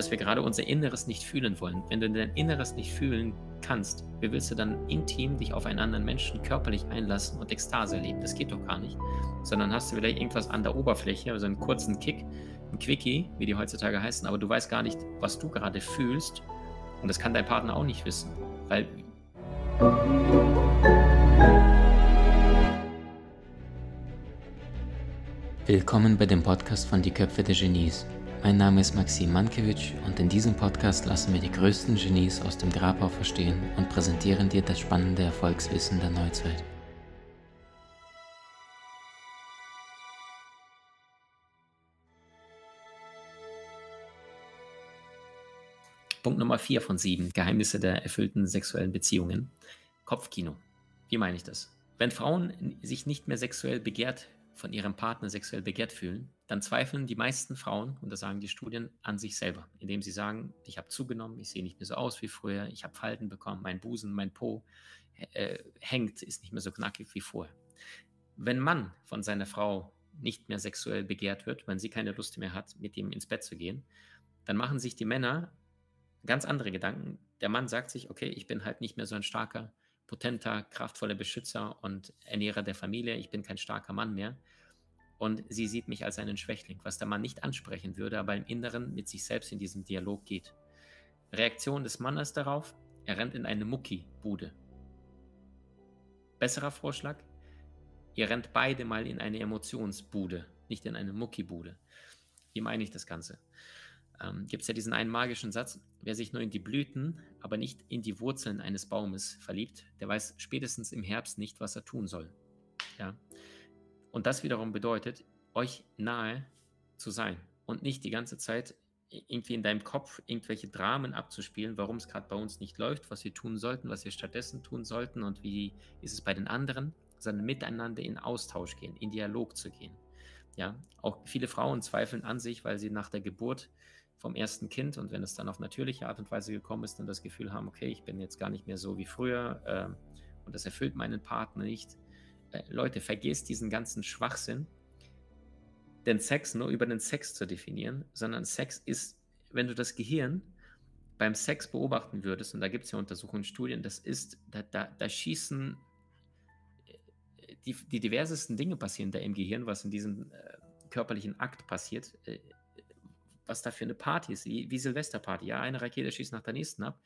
dass wir gerade unser Inneres nicht fühlen wollen. Wenn du dein Inneres nicht fühlen kannst, wie willst du dann intim dich auf einen anderen Menschen körperlich einlassen und Ekstase erleben? Das geht doch gar nicht. Sondern hast du vielleicht irgendwas an der Oberfläche, also einen kurzen Kick, ein Quickie, wie die heutzutage heißen, aber du weißt gar nicht, was du gerade fühlst. Und das kann dein Partner auch nicht wissen. Weil. Willkommen bei dem Podcast von Die Köpfe der Genies. Mein Name ist Maxim Mankewitsch und in diesem Podcast lassen wir die größten Genies aus dem Grabau verstehen und präsentieren dir das spannende Erfolgswissen der Neuzeit. Punkt Nummer 4 von 7, Geheimnisse der erfüllten sexuellen Beziehungen. Kopfkino. Wie meine ich das? Wenn Frauen sich nicht mehr sexuell begehrt von ihrem Partner sexuell begehrt fühlen, dann zweifeln die meisten Frauen, und das sagen die Studien, an sich selber, indem sie sagen, ich habe zugenommen, ich sehe nicht mehr so aus wie früher, ich habe Falten bekommen, mein Busen, mein Po äh, hängt, ist nicht mehr so knackig wie vorher. Wenn Mann von seiner Frau nicht mehr sexuell begehrt wird, wenn sie keine Lust mehr hat, mit ihm ins Bett zu gehen, dann machen sich die Männer ganz andere Gedanken. Der Mann sagt sich, okay, ich bin halt nicht mehr so ein starker potenter, kraftvoller Beschützer und Ernährer der Familie. Ich bin kein starker Mann mehr. Und sie sieht mich als einen Schwächling, was der Mann nicht ansprechen würde, aber im Inneren mit sich selbst in diesem Dialog geht. Reaktion des Mannes darauf, er rennt in eine Mucki-Bude. Besserer Vorschlag, ihr rennt beide mal in eine Emotionsbude, nicht in eine Mucki-Bude. Wie meine ich das Ganze? Ähm, gibt es ja diesen einen magischen Satz, wer sich nur in die Blüten, aber nicht in die Wurzeln eines Baumes verliebt, der weiß spätestens im Herbst nicht, was er tun soll. Ja? Und das wiederum bedeutet, euch nahe zu sein und nicht die ganze Zeit irgendwie in deinem Kopf irgendwelche Dramen abzuspielen, warum es gerade bei uns nicht läuft, was wir tun sollten, was wir stattdessen tun sollten und wie ist es bei den anderen, sondern miteinander in Austausch gehen, in Dialog zu gehen. Ja, auch viele Frauen zweifeln an sich, weil sie nach der Geburt vom ersten Kind und wenn es dann auf natürliche Art und Weise gekommen ist, dann das Gefühl haben, okay, ich bin jetzt gar nicht mehr so wie früher äh, und das erfüllt meinen Partner nicht. Äh, Leute, vergesst diesen ganzen Schwachsinn, den Sex nur über den Sex zu definieren, sondern Sex ist, wenn du das Gehirn beim Sex beobachten würdest, und da gibt es ja Untersuchungen, Studien, das ist, da, da, da schießen äh, die, die diversesten Dinge passieren da im Gehirn, was in diesem äh, körperlichen Akt passiert. Was da für eine Party ist, wie, Silvesterparty. Ja, eine Rakete schießt nach der nächsten ab.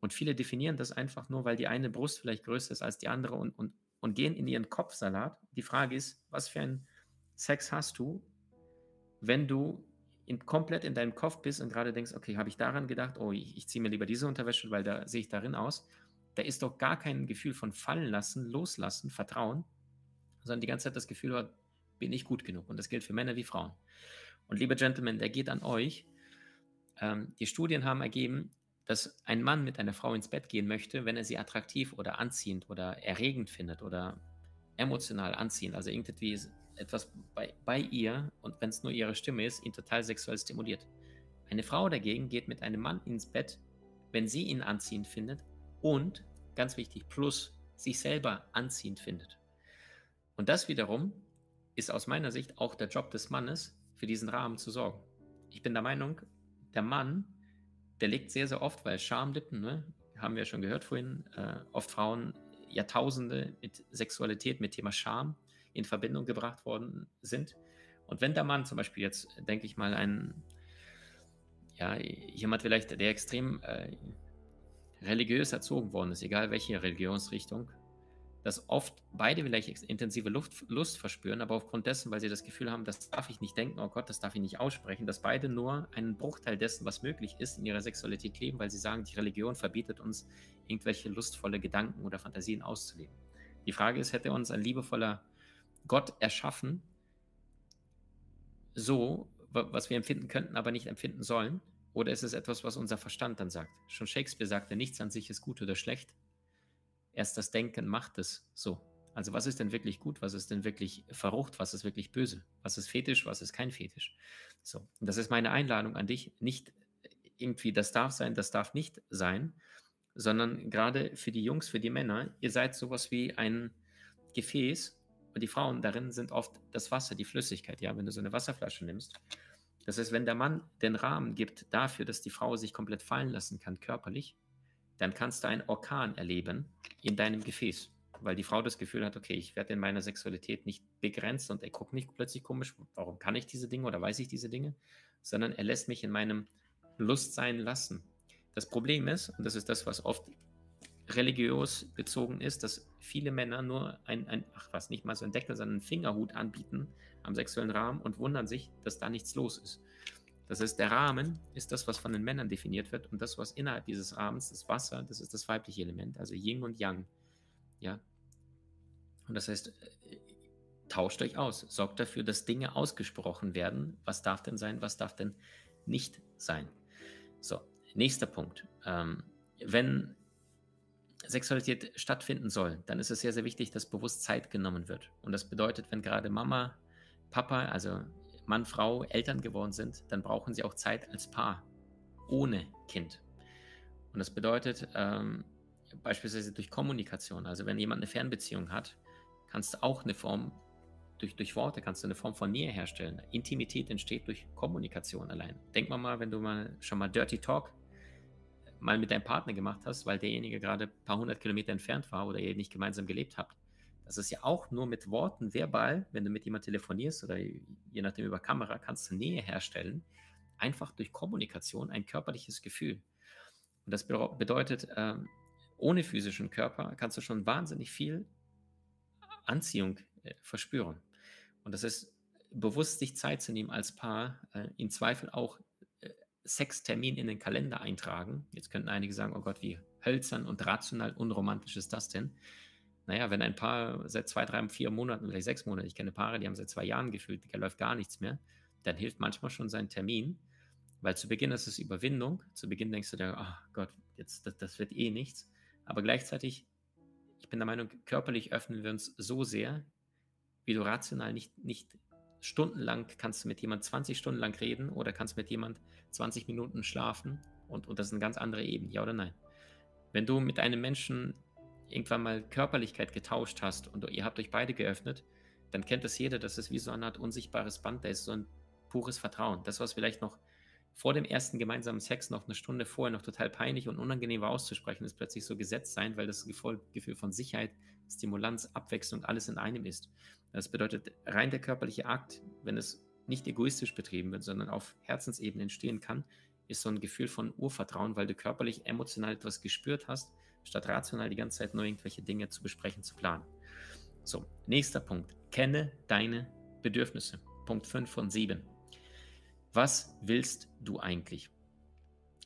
Und viele definieren das einfach nur, weil die eine Brust vielleicht größer ist als die andere und, und, und gehen in ihren Kopfsalat. Die Frage ist, was für einen Sex hast du, wenn du in, komplett in deinem Kopf bist und gerade denkst, okay, habe ich daran gedacht, oh, ich, ich ziehe mir lieber diese Unterwäsche, weil da sehe ich darin aus. Da ist doch gar kein Gefühl von fallen lassen, loslassen, vertrauen, sondern die ganze Zeit das Gefühl bin ich gut genug. Und das gilt für Männer wie Frauen. Und liebe Gentlemen, der geht an euch. Ähm, die Studien haben ergeben, dass ein Mann mit einer Frau ins Bett gehen möchte, wenn er sie attraktiv oder anziehend oder erregend findet oder emotional anziehend, also irgendwie etwas bei, bei ihr und wenn es nur ihre Stimme ist, ihn total sexuell stimuliert. Eine Frau dagegen geht mit einem Mann ins Bett, wenn sie ihn anziehend findet und, ganz wichtig, plus sich selber anziehend findet. Und das wiederum ist aus meiner Sicht auch der Job des Mannes, für diesen Rahmen zu sorgen. Ich bin der Meinung, der Mann, der legt sehr, sehr oft, weil Schamlippen, ne, haben wir ja schon gehört vorhin, äh, oft Frauen Jahrtausende mit Sexualität, mit Thema Scham in Verbindung gebracht worden sind. Und wenn der Mann zum Beispiel jetzt, denke ich mal, ein, ja, jemand vielleicht, der extrem äh, religiös erzogen worden ist, egal welche Religionsrichtung, dass oft beide vielleicht intensive Luft, Lust verspüren, aber aufgrund dessen, weil sie das Gefühl haben, das darf ich nicht denken, oh Gott, das darf ich nicht aussprechen, dass beide nur einen Bruchteil dessen, was möglich ist, in ihrer Sexualität leben, weil sie sagen, die Religion verbietet uns, irgendwelche lustvolle Gedanken oder Fantasien auszuleben. Die Frage ist, hätte uns ein liebevoller Gott erschaffen, so, was wir empfinden könnten, aber nicht empfinden sollen? Oder ist es etwas, was unser Verstand dann sagt? Schon Shakespeare sagte, nichts an sich ist gut oder schlecht, Erst das Denken macht es so. Also was ist denn wirklich gut, was ist denn wirklich verrucht, was ist wirklich böse, was ist fetisch, was ist kein fetisch. So, und das ist meine Einladung an dich, nicht irgendwie, das darf sein, das darf nicht sein, sondern gerade für die Jungs, für die Männer, ihr seid sowas wie ein Gefäß und die Frauen darin sind oft das Wasser, die Flüssigkeit. Ja, wenn du so eine Wasserflasche nimmst, Das heißt, wenn der Mann den Rahmen gibt dafür, dass die Frau sich komplett fallen lassen kann, körperlich, dann kannst du einen Orkan erleben in deinem Gefäß, weil die Frau das Gefühl hat, okay, ich werde in meiner Sexualität nicht begrenzt und er guckt nicht plötzlich komisch, warum kann ich diese Dinge oder weiß ich diese Dinge, sondern er lässt mich in meinem Lust sein lassen. Das Problem ist, und das ist das, was oft religiös bezogen ist, dass viele Männer nur ein, ein, ach was, nicht mal so ein Deckel, sondern einen Fingerhut anbieten am sexuellen Rahmen und wundern sich, dass da nichts los ist. Das heißt, der Rahmen ist das, was von den Männern definiert wird und das, was innerhalb dieses Rahmens, das Wasser, das ist das weibliche Element, also Yin und Yang. Ja. Und das heißt, tauscht euch aus, sorgt dafür, dass Dinge ausgesprochen werden. Was darf denn sein, was darf denn nicht sein? So, nächster Punkt. Ähm, wenn Sexualität stattfinden soll, dann ist es sehr, sehr wichtig, dass bewusst Zeit genommen wird. Und das bedeutet, wenn gerade Mama, Papa, also Mann, Frau, Eltern geworden sind, dann brauchen sie auch Zeit als Paar, ohne Kind. Und das bedeutet ähm, beispielsweise durch Kommunikation. Also wenn jemand eine Fernbeziehung hat, kannst du auch eine Form, durch, durch Worte kannst du eine Form von Nähe herstellen. Intimität entsteht durch Kommunikation allein. Denk mal mal, wenn du mal schon mal Dirty Talk mal mit deinem Partner gemacht hast, weil derjenige gerade ein paar hundert Kilometer entfernt war oder ihr nicht gemeinsam gelebt habt. Das ist ja auch nur mit Worten verbal, wenn du mit jemandem telefonierst oder je nachdem über Kamera, kannst du Nähe herstellen. Einfach durch Kommunikation ein körperliches Gefühl. Und das bedeutet, ähm, ohne physischen Körper kannst du schon wahnsinnig viel Anziehung äh, verspüren. Und das ist bewusst sich Zeit zu nehmen als Paar, äh, im Zweifel auch Sextermin in den Kalender eintragen. Jetzt könnten einige sagen, oh Gott, wie hölzern und rational unromantisch ist das denn? Naja, wenn ein Paar seit zwei, drei, vier Monaten, vielleicht sechs Monaten, ich kenne Paare, die haben seit zwei Jahren gefühlt, da läuft gar nichts mehr, dann hilft manchmal schon sein Termin, weil zu Beginn ist es Überwindung. Zu Beginn denkst du dir, oh Gott, jetzt, das, das wird eh nichts. Aber gleichzeitig, ich bin der Meinung, körperlich öffnen wir uns so sehr, wie du rational nicht, nicht stundenlang kannst du mit jemand 20 Stunden lang reden oder kannst mit jemand 20 Minuten schlafen und, und das ist eine ganz andere Ebene, ja oder nein? Wenn du mit einem Menschen irgendwann mal Körperlichkeit getauscht hast und ihr habt euch beide geöffnet, dann kennt das jeder, das ist wie so eine Art unsichtbares Band, da ist so ein pures Vertrauen. Das, was vielleicht noch vor dem ersten gemeinsamen Sex noch eine Stunde vorher noch total peinlich und unangenehm war auszusprechen, ist plötzlich so gesetzt sein, weil das Gefühl von Sicherheit, Stimulanz, Abwechslung, alles in einem ist. Das bedeutet, rein der körperliche Akt, wenn es nicht egoistisch betrieben wird, sondern auf Herzensebene entstehen kann, ist so ein Gefühl von Urvertrauen, weil du körperlich, emotional etwas gespürt hast, statt rational die ganze Zeit nur irgendwelche Dinge zu besprechen, zu planen. So, nächster Punkt. Kenne deine Bedürfnisse. Punkt 5 von 7. Was willst du eigentlich?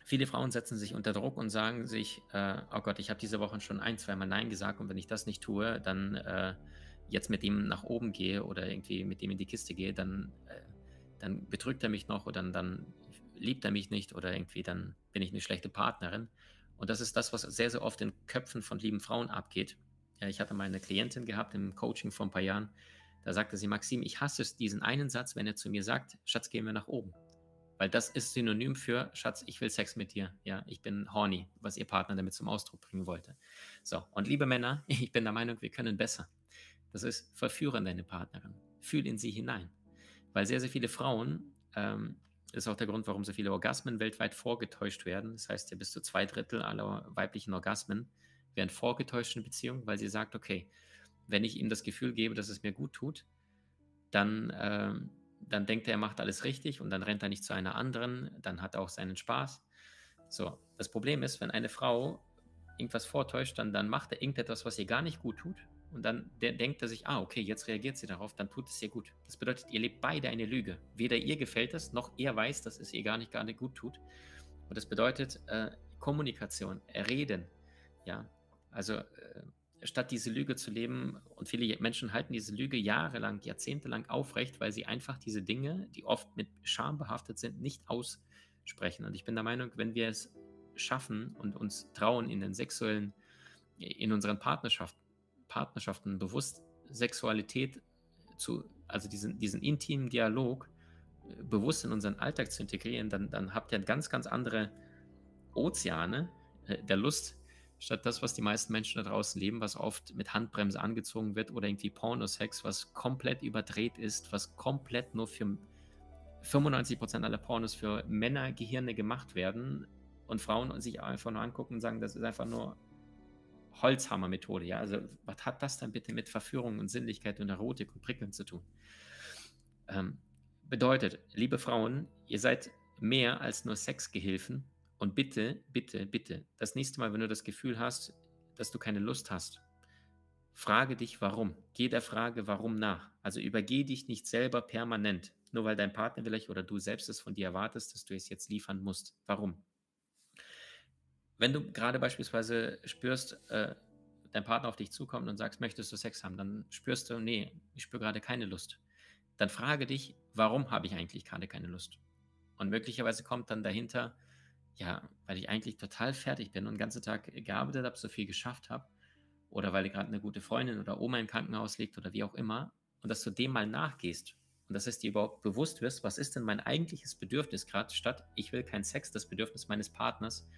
Viele Frauen setzen sich unter Druck und sagen sich, äh, oh Gott, ich habe diese Woche schon ein, zweimal Nein gesagt und wenn ich das nicht tue, dann äh, jetzt mit ihm nach oben gehe oder irgendwie mit ihm in die Kiste gehe, dann, äh, dann betrügt er mich noch oder dann, dann liebt er mich nicht oder irgendwie dann bin ich eine schlechte Partnerin. Und das ist das, was sehr, sehr oft in Köpfen von lieben Frauen abgeht. Ja, ich hatte mal eine Klientin gehabt im Coaching vor ein paar Jahren. Da sagte sie, Maxim, ich hasse es, diesen einen Satz, wenn er zu mir sagt, Schatz, gehen wir nach oben. Weil das ist synonym für, Schatz, ich will Sex mit dir. Ja, ich bin horny, was ihr Partner damit zum Ausdruck bringen wollte. So, und liebe Männer, ich bin der Meinung, wir können besser. Das ist, verführen deine Partnerin. Fühl in sie hinein. Weil sehr, sehr viele Frauen, ähm, ist auch der Grund, warum so viele Orgasmen weltweit vorgetäuscht werden. Das heißt ja, bis zu zwei Drittel aller weiblichen Orgasmen werden vorgetäuscht in Beziehungen, weil sie sagt, okay, wenn ich ihm das Gefühl gebe, dass es mir gut tut, dann, ähm, dann denkt er, er macht alles richtig und dann rennt er nicht zu einer anderen, dann hat er auch seinen Spaß. So, das Problem ist, wenn eine Frau irgendwas vortäuscht, dann, dann macht er irgendetwas, was ihr gar nicht gut tut und dann denkt er sich, ah, okay, jetzt reagiert sie darauf, dann tut es ihr gut. Das bedeutet, ihr lebt beide eine Lüge. Weder ihr gefällt es, noch er weiß, dass es ihr gar nicht, gar nicht gut tut. Und das bedeutet äh, Kommunikation, Reden. Ja, also äh, statt diese Lüge zu leben, und viele Menschen halten diese Lüge jahrelang, jahrzehntelang aufrecht, weil sie einfach diese Dinge, die oft mit Scham behaftet sind, nicht aussprechen. Und ich bin der Meinung, wenn wir es schaffen und uns trauen, in den sexuellen, in unseren Partnerschaften, Partnerschaften bewusst Sexualität zu, also diesen, diesen intimen Dialog äh, bewusst in unseren Alltag zu integrieren, dann, dann habt ihr ganz, ganz andere Ozeane äh, der Lust, statt das, was die meisten Menschen da draußen leben, was oft mit Handbremse angezogen wird oder irgendwie Pornosex, was komplett überdreht ist, was komplett nur für 95% aller Pornos für Männergehirne gemacht werden und Frauen sich einfach nur angucken und sagen, das ist einfach nur Holzhammer-Methode. Ja? Also, was hat das dann bitte mit Verführung und Sinnlichkeit und Erotik und Prickeln zu tun? Ähm, bedeutet, liebe Frauen, ihr seid mehr als nur Sexgehilfen und bitte, bitte, bitte, das nächste Mal, wenn du das Gefühl hast, dass du keine Lust hast, frage dich warum. Geh der Frage warum nach. Also übergeh dich nicht selber permanent, nur weil dein Partner vielleicht oder du selbst es von dir erwartest, dass du es jetzt liefern musst. Warum? Wenn du gerade beispielsweise spürst, äh, dein Partner auf dich zukommt und sagst, möchtest du Sex haben, dann spürst du, nee, ich spüre gerade keine Lust. Dann frage dich, warum habe ich eigentlich gerade keine Lust? Und möglicherweise kommt dann dahinter, ja, weil ich eigentlich total fertig bin und den ganzen Tag gearbeitet habe, so viel geschafft habe, oder weil gerade eine gute Freundin oder Oma im Krankenhaus liegt oder wie auch immer, und dass du dem mal nachgehst und dass es dir überhaupt bewusst wirst, was ist denn mein eigentliches Bedürfnis gerade, statt ich will keinen Sex, das Bedürfnis meines Partners,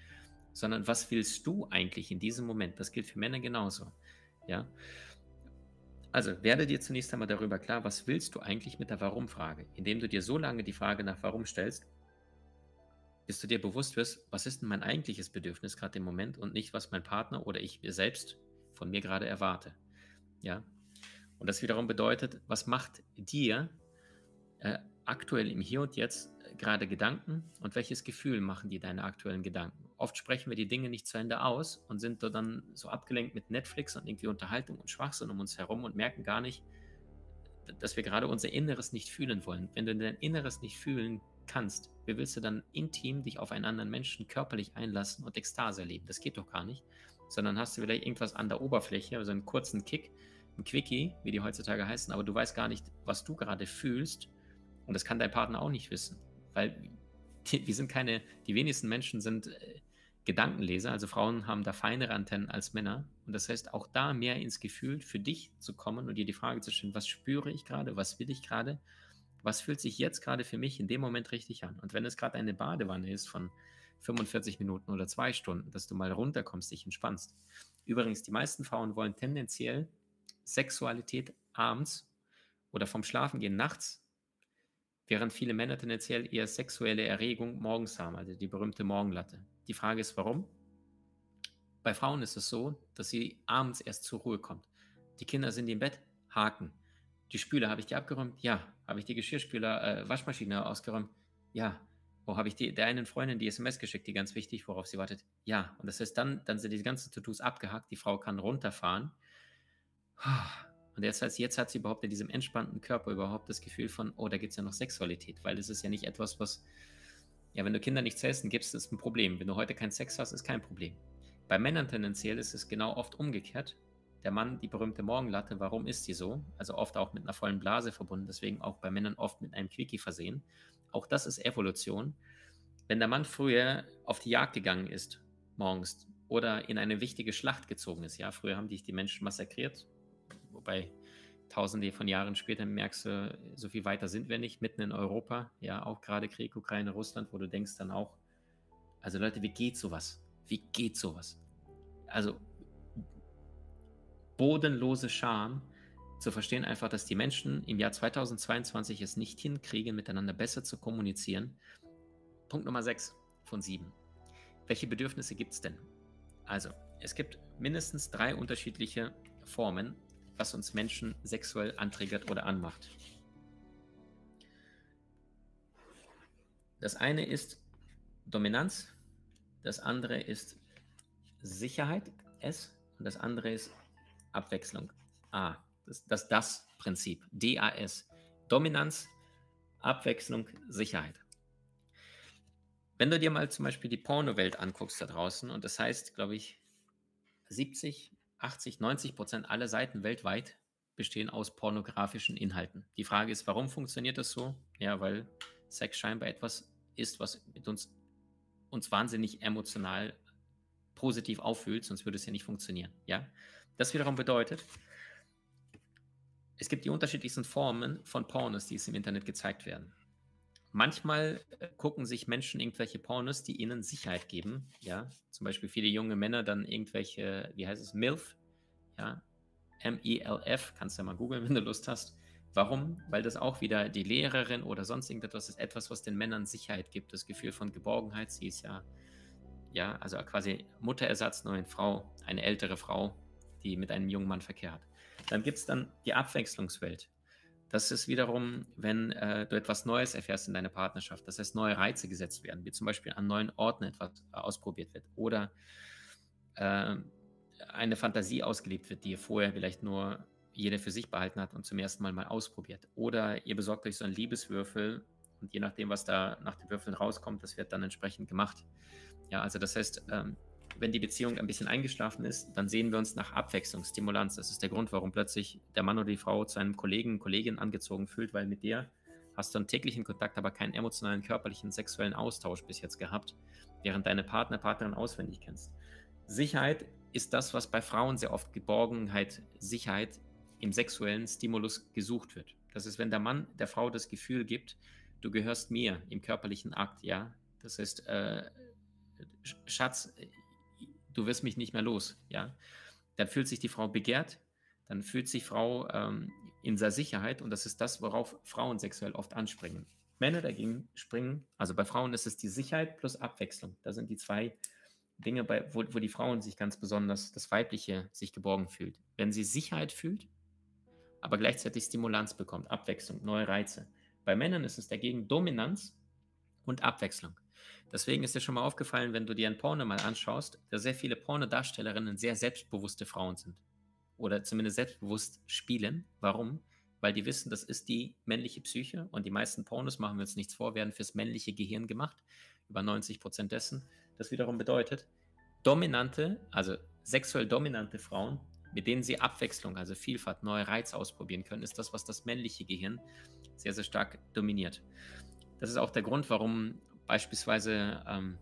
sondern was willst du eigentlich in diesem Moment? Das gilt für Männer genauso. Ja. Also werde dir zunächst einmal darüber klar, was willst du eigentlich mit der Warum-Frage, indem du dir so lange die Frage nach Warum stellst, bis du dir bewusst wirst, was ist denn mein eigentliches Bedürfnis gerade im Moment und nicht, was mein Partner oder ich selbst von mir gerade erwarte. Ja. Und das wiederum bedeutet, was macht dir äh, aktuell im Hier und Jetzt äh, gerade Gedanken und welches Gefühl machen dir deine aktuellen Gedanken? Oft sprechen wir die Dinge nicht zu Ende aus und sind dann so abgelenkt mit Netflix und irgendwie Unterhaltung und Schwachsinn um uns herum und merken gar nicht, dass wir gerade unser Inneres nicht fühlen wollen. Wenn du dein Inneres nicht fühlen kannst, wie willst du dann intim dich auf einen anderen Menschen körperlich einlassen und Ekstase erleben? Das geht doch gar nicht. Sondern hast du vielleicht irgendwas an der Oberfläche, also einen kurzen Kick, ein Quickie, wie die heutzutage heißen, aber du weißt gar nicht, was du gerade fühlst. Und das kann dein Partner auch nicht wissen. Weil wir sind keine, die wenigsten Menschen sind äh, Gedankenleser, also Frauen haben da feinere Antennen als Männer. Und das heißt, auch da mehr ins Gefühl für dich zu kommen und dir die Frage zu stellen, was spüre ich gerade, was will ich gerade, was fühlt sich jetzt gerade für mich in dem Moment richtig an. Und wenn es gerade eine Badewanne ist von 45 Minuten oder zwei Stunden, dass du mal runterkommst, dich entspannst. Übrigens, die meisten Frauen wollen tendenziell Sexualität abends oder vom Schlafengehen nachts während viele Männer tendenziell eher sexuelle Erregung morgens haben, also die berühmte Morgenlatte. Die Frage ist, warum? Bei Frauen ist es so, dass sie abends erst zur Ruhe kommt. Die Kinder sind im Bett, Haken. Die Spüle, habe ich die abgeräumt? Ja. Habe ich die Geschirrspüler, äh, Waschmaschine ausgeräumt? Ja. Wo habe ich die, der einen Freundin die SMS geschickt, die ganz wichtig, worauf sie wartet? Ja. Und das heißt, dann, dann sind die ganzen To-Dos abgehakt, die Frau kann runterfahren. Und jetzt, heißt, jetzt hat sie überhaupt in diesem entspannten Körper überhaupt das Gefühl von, oh, da gibt es ja noch Sexualität, weil das ist ja nicht etwas, was, ja, wenn du Kinder nicht zählst, dann gibt es ein Problem. Wenn du heute keinen Sex hast, ist kein Problem. Bei Männern tendenziell ist es genau oft umgekehrt. Der Mann, die berühmte Morgenlatte, warum ist die so? Also oft auch mit einer vollen Blase verbunden, deswegen auch bei Männern oft mit einem Quickie versehen. Auch das ist Evolution. Wenn der Mann früher auf die Jagd gegangen ist, morgens, oder in eine wichtige Schlacht gezogen ist, ja, früher haben dich die Menschen massakriert, wobei tausende von Jahren später merkst du, so viel weiter sind wir nicht, mitten in Europa, ja, auch gerade Krieg, Ukraine, Russland, wo du denkst dann auch, also Leute, wie geht sowas? Wie geht sowas? Also bodenlose Scham zu verstehen einfach, dass die Menschen im Jahr 2022 es nicht hinkriegen, miteinander besser zu kommunizieren. Punkt Nummer 6 von 7. Welche Bedürfnisse gibt es denn? Also, es gibt mindestens drei unterschiedliche Formen was uns Menschen sexuell antriggert oder anmacht. Das eine ist Dominanz, das andere ist Sicherheit, S, und das andere ist Abwechslung, A. Das, das Das-Prinzip, DAS. Dominanz, Abwechslung, Sicherheit. Wenn du dir mal zum Beispiel die Pornowelt anguckst da draußen, und das heißt, glaube ich, 70 80, 90 Prozent aller Seiten weltweit bestehen aus pornografischen Inhalten. Die Frage ist, warum funktioniert das so? Ja, weil Sex scheinbar etwas ist, was mit uns, uns wahnsinnig emotional positiv auffühlt, sonst würde es ja nicht funktionieren. Ja, das wiederum bedeutet, es gibt die unterschiedlichsten Formen von Pornos, die es im Internet gezeigt werden. Manchmal äh, gucken sich Menschen irgendwelche Pornos, die ihnen Sicherheit geben. Ja, zum Beispiel viele junge Männer dann irgendwelche, wie heißt es, MILF, ja, M-I-L-F, kannst du ja mal googeln, wenn du Lust hast. Warum? Weil das auch wieder die Lehrerin oder sonst irgendetwas ist, etwas, was den Männern Sicherheit gibt, das Gefühl von Geborgenheit. Sie ist ja, ja, also quasi Mutterersatz, eine Frau, eine ältere Frau, die mit einem jungen Mann verkehrt. Dann gibt es dann die Abwechslungswelt. Das ist wiederum, wenn äh, du etwas Neues erfährst in deiner Partnerschaft, das heißt neue Reize gesetzt werden, wie zum Beispiel an neuen Orten etwas äh, ausprobiert wird oder äh, eine Fantasie ausgelebt wird, die ihr vorher vielleicht nur jeder für sich behalten hat und zum ersten Mal mal ausprobiert. Oder ihr besorgt euch so einen Liebeswürfel und je nachdem, was da nach den Würfeln rauskommt, das wird dann entsprechend gemacht. Ja, also das heißt, ähm, wenn die Beziehung ein bisschen eingeschlafen ist, dann sehen wir uns nach Abwechslung, Stimulanz. Das ist der Grund, warum plötzlich der Mann oder die Frau zu einem Kollegen, Kollegin angezogen fühlt, weil mit der hast du einen täglichen Kontakt, aber keinen emotionalen, körperlichen, sexuellen Austausch bis jetzt gehabt, während deine Partner, Partnerin auswendig kennst. Sicherheit ist das, was bei Frauen sehr oft Geborgenheit, Sicherheit im sexuellen Stimulus gesucht wird. Das ist, wenn der Mann der Frau das Gefühl gibt, du gehörst mir im körperlichen Akt, ja. Das heißt, äh, Schatz, du wirst mich nicht mehr los, ja. Dann fühlt sich die Frau begehrt, dann fühlt sich Frau ähm, in der Sicherheit und das ist das, worauf Frauen sexuell oft anspringen. Männer dagegen springen, also bei Frauen ist es die Sicherheit plus Abwechslung. Da sind die zwei Dinge, bei, wo, wo die Frauen sich ganz besonders, das Weibliche sich geborgen fühlt. Wenn sie Sicherheit fühlt, aber gleichzeitig Stimulanz bekommt, Abwechslung, neue Reize. Bei Männern ist es dagegen Dominanz und Abwechslung. Deswegen ist dir schon mal aufgefallen, wenn du dir ein Porno mal anschaust, dass sehr viele Pornodarstellerinnen sehr selbstbewusste Frauen sind. Oder zumindest selbstbewusst spielen. Warum? Weil die wissen, das ist die männliche Psyche und die meisten Pornos, machen wir uns nichts vor, werden fürs männliche Gehirn gemacht. Über 90 Prozent dessen. Das wiederum bedeutet, dominante, also sexuell dominante Frauen mit denen sie Abwechslung, also Vielfalt, neue Reize ausprobieren können, ist das, was das männliche Gehirn sehr, sehr stark dominiert. Das ist auch der Grund, warum beispielsweise, ähm,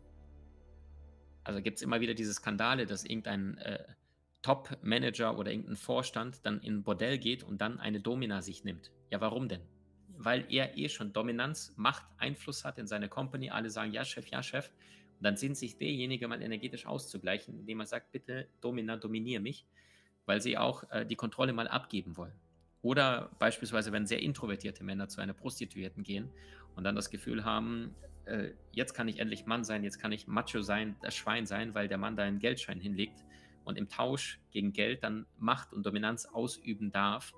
also gibt es immer wieder diese Skandale, dass irgendein äh, Top-Manager oder irgendein Vorstand dann in ein Bordell geht und dann eine Domina sich nimmt. Ja, warum denn? Weil er eh schon Dominanz, Macht, Einfluss hat in seine Company. Alle sagen, ja, Chef, ja, Chef. Und dann sind sich derjenige mal energetisch auszugleichen, indem er sagt, bitte, Domina, dominiere mich weil sie auch äh, die Kontrolle mal abgeben wollen. Oder beispielsweise, wenn sehr introvertierte Männer zu einer Prostituierten gehen und dann das Gefühl haben, äh, jetzt kann ich endlich Mann sein, jetzt kann ich Macho sein, das Schwein sein, weil der Mann da einen Geldschein hinlegt und im Tausch gegen Geld dann Macht und Dominanz ausüben darf,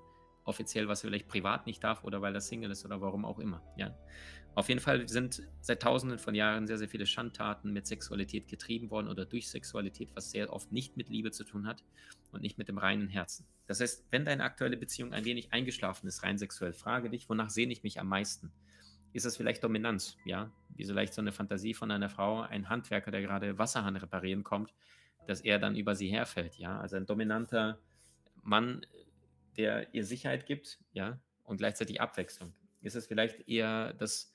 offiziell, was er vielleicht privat nicht darf oder weil er Single ist oder warum auch immer. Ja. Auf jeden Fall sind seit tausenden von Jahren sehr, sehr viele Schandtaten mit Sexualität getrieben worden oder durch Sexualität, was sehr oft nicht mit Liebe zu tun hat und nicht mit dem reinen Herzen. Das heißt, wenn deine aktuelle Beziehung ein wenig eingeschlafen ist, rein sexuell, frage dich, wonach sehne ich mich am meisten? Ist es vielleicht Dominanz? Ja, wie vielleicht so eine Fantasie von einer Frau, ein Handwerker, der gerade Wasserhahn reparieren kommt, dass er dann über sie herfällt. Ja, also ein dominanter Mann, der ihr Sicherheit gibt, ja, und gleichzeitig Abwechslung. Ist es vielleicht eher das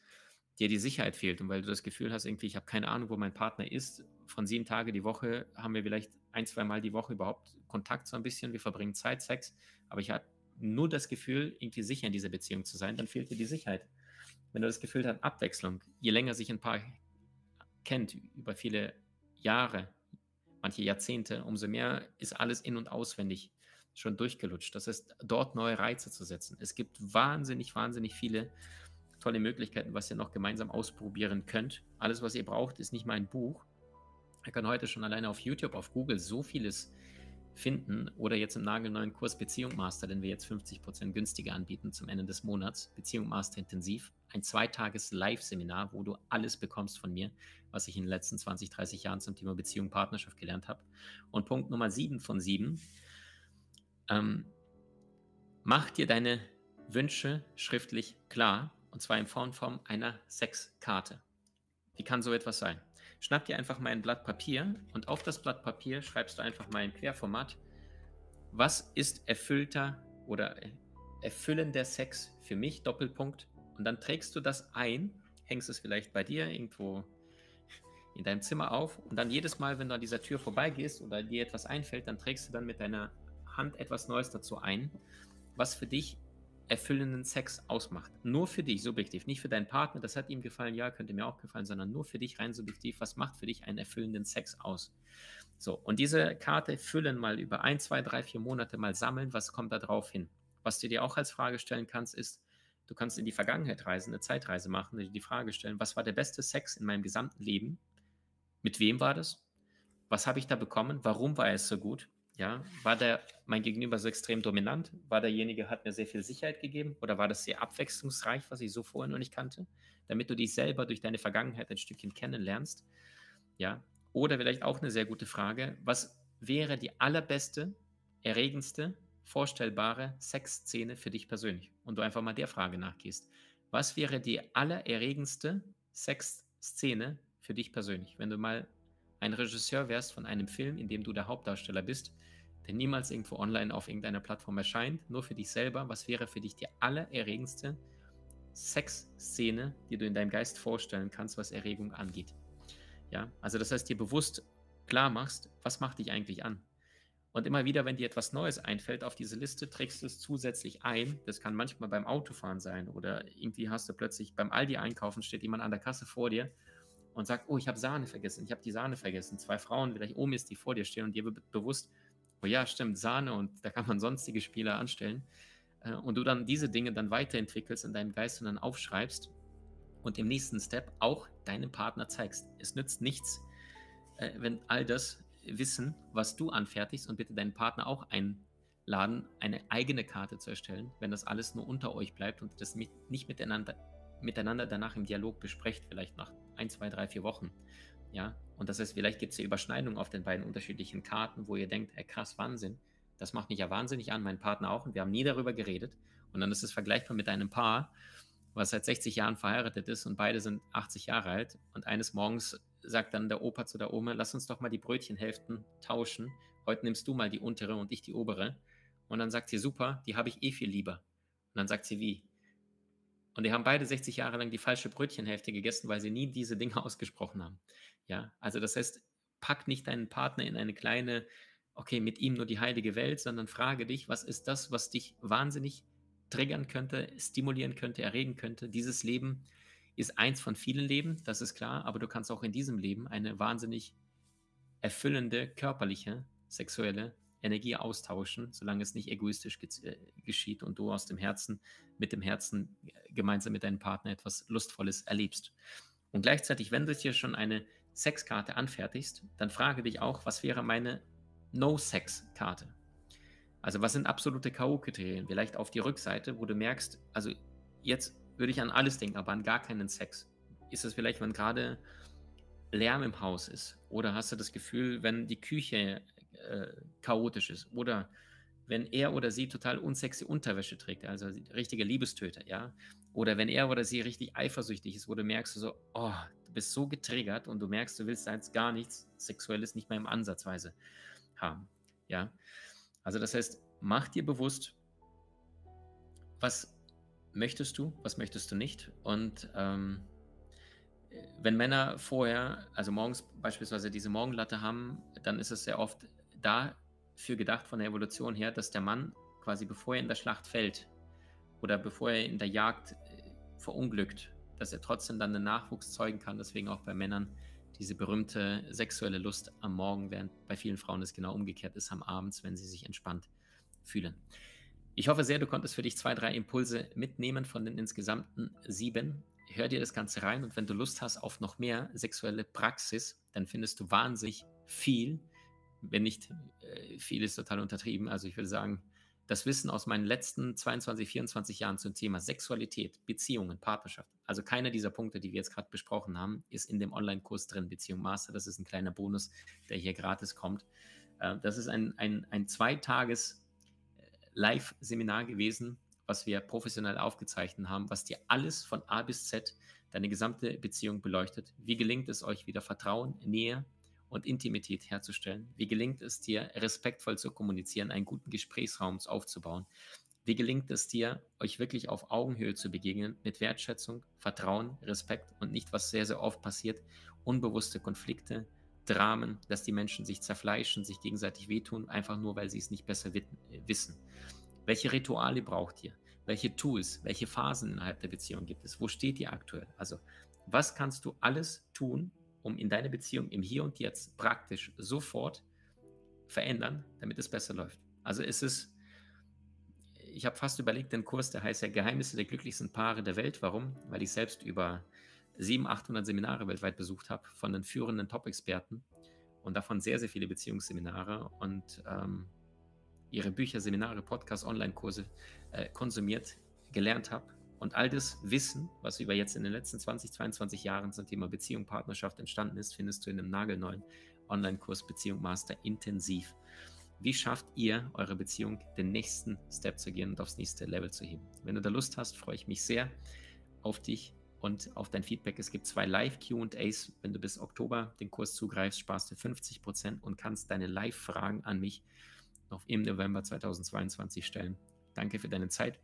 dir die Sicherheit fehlt und weil du das Gefühl hast, irgendwie, ich habe keine Ahnung, wo mein Partner ist. Von sieben Tagen die Woche haben wir vielleicht ein, zwei Mal die Woche überhaupt Kontakt so ein bisschen. Wir verbringen Zeit, Sex, aber ich habe nur das Gefühl, irgendwie sicher in dieser Beziehung zu sein, dann fehlt dir die Sicherheit. Wenn du das Gefühl hast, Abwechslung, je länger sich ein Paar kennt, über viele Jahre, manche Jahrzehnte, umso mehr ist alles in- und auswendig schon durchgelutscht. Das heißt, dort neue Reize zu setzen. Es gibt wahnsinnig, wahnsinnig viele tolle Möglichkeiten, was ihr noch gemeinsam ausprobieren könnt. Alles, was ihr braucht, ist nicht mal ein Buch. Ihr könnt heute schon alleine auf YouTube, auf Google so vieles finden oder jetzt im nagelneuen Kurs Beziehung Master, den wir jetzt 50% günstiger anbieten zum Ende des Monats. Beziehung Master intensiv. Ein zweitages Live-Seminar, wo du alles bekommst von mir, was ich in den letzten 20, 30 Jahren zum Thema Beziehung, Partnerschaft gelernt habe. Und Punkt Nummer 7 von 7. Ähm, mach dir deine Wünsche schriftlich klar und zwar in Form einer Sexkarte. Wie kann so etwas sein? Schnapp dir einfach mal ein Blatt Papier und auf das Blatt Papier schreibst du einfach mal im Querformat, was ist erfüllter oder erfüllender Sex für mich, Doppelpunkt. Und dann trägst du das ein, hängst es vielleicht bei dir irgendwo in deinem Zimmer auf und dann jedes Mal, wenn du an dieser Tür vorbeigehst oder dir etwas einfällt, dann trägst du dann mit deiner Hand etwas Neues dazu ein, was für dich erfüllenden Sex ausmacht. Nur für dich, subjektiv, nicht für deinen Partner, das hat ihm gefallen, ja, könnte mir auch gefallen, sondern nur für dich rein subjektiv, was macht für dich einen erfüllenden Sex aus? So, und diese Karte füllen mal über ein, zwei, drei, vier Monate mal sammeln, was kommt da drauf hin? Was du dir auch als Frage stellen kannst, ist, du kannst in die Vergangenheit reisen, eine Zeitreise machen, die Frage stellen, was war der beste Sex in meinem gesamten Leben? Mit wem war das? Was habe ich da bekommen? Warum war es so gut? Ja, war der mein Gegenüber so extrem dominant? War derjenige, hat mir sehr viel Sicherheit gegeben? Oder war das sehr abwechslungsreich, was ich so vorher noch nicht kannte? Damit du dich selber durch deine Vergangenheit ein Stückchen kennenlernst. Ja, oder vielleicht auch eine sehr gute Frage, was wäre die allerbeste, erregendste, vorstellbare Sexszene für dich persönlich? Und du einfach mal der Frage nachgehst. Was wäre die allererregendste Sexszene für dich persönlich? Wenn du mal ein Regisseur wärst von einem Film, in dem du der Hauptdarsteller bist, der niemals irgendwo online auf irgendeiner Plattform erscheint, nur für dich selber, was wäre für dich die allererregendste Sexszene, die du in deinem Geist vorstellen kannst, was Erregung angeht? Ja, also das heißt, dir bewusst klar machst, was macht dich eigentlich an? Und immer wieder, wenn dir etwas Neues einfällt auf diese Liste, trägst du es zusätzlich ein. Das kann manchmal beim Autofahren sein oder irgendwie hast du plötzlich beim Aldi einkaufen, steht jemand an der Kasse vor dir und sagt, oh, ich habe Sahne vergessen, ich habe die Sahne vergessen. Zwei Frauen vielleicht oben ist, die vor dir stehen und dir wird bewusst, oh ja, stimmt, Sahne und da kann man sonstige Spieler anstellen. Äh, und du dann diese Dinge dann weiterentwickelst in deinem Geist und dann aufschreibst und im nächsten Step auch deinem Partner zeigst. Es nützt nichts, äh, wenn all das Wissen, was du anfertigst und bitte deinen Partner auch einladen, eine eigene Karte zu erstellen, wenn das alles nur unter euch bleibt und das nicht miteinander, miteinander danach im Dialog besprecht, vielleicht nach ein, zwei, drei, vier Wochen. Ja, und das heißt, vielleicht gibt es ja Überschneidungen auf den beiden unterschiedlichen Karten, wo ihr denkt, ey, krass, Wahnsinn, das macht mich ja wahnsinnig an, mein Partner auch, und wir haben nie darüber geredet. Und dann ist es vergleichbar mit einem Paar, was seit 60 Jahren verheiratet ist und beide sind 80 Jahre alt. Und eines Morgens sagt dann der Opa zu der Oma, lass uns doch mal die Brötchenhälften tauschen. Heute nimmst du mal die untere und ich die obere. Und dann sagt sie, super, die habe ich eh viel lieber. Und dann sagt sie, wie? Und die haben beide 60 Jahre lang die falsche Brötchenhälfte gegessen, weil sie nie diese Dinge ausgesprochen haben. Ja, also das heißt, pack nicht deinen Partner in eine kleine, okay, mit ihm nur die heilige Welt, sondern frage dich, was ist das, was dich wahnsinnig triggern könnte, stimulieren könnte, erregen könnte. Dieses Leben ist eins von vielen Leben, das ist klar, aber du kannst auch in diesem Leben eine wahnsinnig erfüllende körperliche, sexuelle Energie austauschen, solange es nicht egoistisch äh, geschieht und du aus dem Herzen, mit dem Herzen äh, gemeinsam mit deinem Partner etwas Lustvolles erlebst. Und gleichzeitig, wenn du dir schon eine Sexkarte anfertigst, dann frage dich auch, was wäre meine No-Sex-Karte? Also was sind absolute K.O.-Kriterien? Vielleicht auf die Rückseite, wo du merkst, also jetzt würde ich an alles denken, aber an gar keinen Sex. Ist es vielleicht, wenn gerade Lärm im Haus ist? Oder hast du das Gefühl, wenn die Küche äh, chaotisch ist? Oder wenn er oder sie total unsexy Unterwäsche trägt, also richtige Liebestöter, ja? Oder wenn er oder sie richtig eifersüchtig ist, wo du merkst, so, oh, du bist so getriggert und du merkst, du willst jetzt gar nichts Sexuelles nicht mehr im Ansatzweise haben, ja? Also das heißt, mach dir bewusst, was möchtest du, was möchtest du nicht. Und ähm, wenn Männer vorher, also morgens beispielsweise diese Morgenlatte haben, dann ist es sehr oft dafür gedacht von der Evolution her, dass der Mann quasi bevor er in der Schlacht fällt oder bevor er in der Jagd äh, verunglückt, dass er trotzdem dann einen Nachwuchs zeugen kann. Deswegen auch bei Männern diese berühmte sexuelle Lust am Morgen, während bei vielen Frauen es genau umgekehrt ist, am Abend, wenn sie sich entspannt fühlen. Ich hoffe sehr, du konntest für dich zwei, drei Impulse mitnehmen von den insgesamten sieben. Hör dir das Ganze rein und wenn du Lust hast auf noch mehr sexuelle Praxis, dann findest du wahnsinnig viel. Wenn nicht äh, viel ist total untertrieben. Also ich würde sagen, das Wissen aus meinen letzten 22, 24 Jahren zum Thema Sexualität, Beziehungen, Partnerschaft, also keiner dieser Punkte, die wir jetzt gerade besprochen haben, ist in dem Online-Kurs drin, Beziehung Master. Das ist ein kleiner Bonus, der hier gratis kommt. Äh, das ist ein, ein, ein Zweitages äh, Live-Seminar gewesen, was wir professionell aufgezeichnet haben, was dir alles von A bis Z, deine gesamte Beziehung beleuchtet. Wie gelingt es euch wieder Vertrauen, Nähe, und Intimität herzustellen? Wie gelingt es dir, respektvoll zu kommunizieren, einen guten Gesprächsraum aufzubauen? Wie gelingt es dir, euch wirklich auf Augenhöhe zu begegnen, mit Wertschätzung, Vertrauen, Respekt und nicht, was sehr, sehr oft passiert, unbewusste Konflikte, Dramen, dass die Menschen sich zerfleischen, sich gegenseitig wehtun, einfach nur, weil sie es nicht besser wissen. Welche Rituale braucht ihr? Welche Tools, welche Phasen innerhalb der Beziehung gibt es? Wo steht ihr aktuell? Also, was kannst du alles tun, um in deine Beziehung im Hier und Jetzt praktisch sofort verändern, damit es besser läuft. Also es ist, ich habe fast überlegt, den Kurs, der heißt ja Geheimnisse der glücklichsten Paare der Welt. Warum? Weil ich selbst über 700, 800 Seminare weltweit besucht habe von den führenden Top-Experten und davon sehr, sehr viele Beziehungsseminare und ähm, ihre Bücher, Seminare, Podcasts, Online-Kurse äh, konsumiert, gelernt habe. Und all das Wissen, was über jetzt in den letzten 20, 22 Jahren zum Thema Beziehung, Partnerschaft entstanden ist, findest du in einem nagelneuen Online-Kurs Beziehung Master intensiv. Wie schafft ihr eure Beziehung, den nächsten Step zu gehen und aufs nächste Level zu heben? Wenn du da Lust hast, freue ich mich sehr auf dich und auf dein Feedback. Es gibt zwei Live-QAs. Wenn du bis Oktober den Kurs zugreifst, sparst du 50% und kannst deine Live-Fragen an mich noch im November 2022 stellen. Danke für deine Zeit.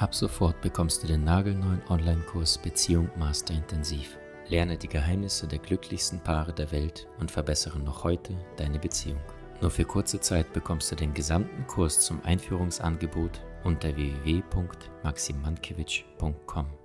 Ab sofort bekommst du den nagelneuen Online-Kurs Beziehung Master Intensiv. Lerne die Geheimnisse der glücklichsten Paare der Welt und verbessere noch heute deine Beziehung. Nur für kurze Zeit bekommst du den gesamten Kurs zum Einführungsangebot unter www.maximankiewicz.com.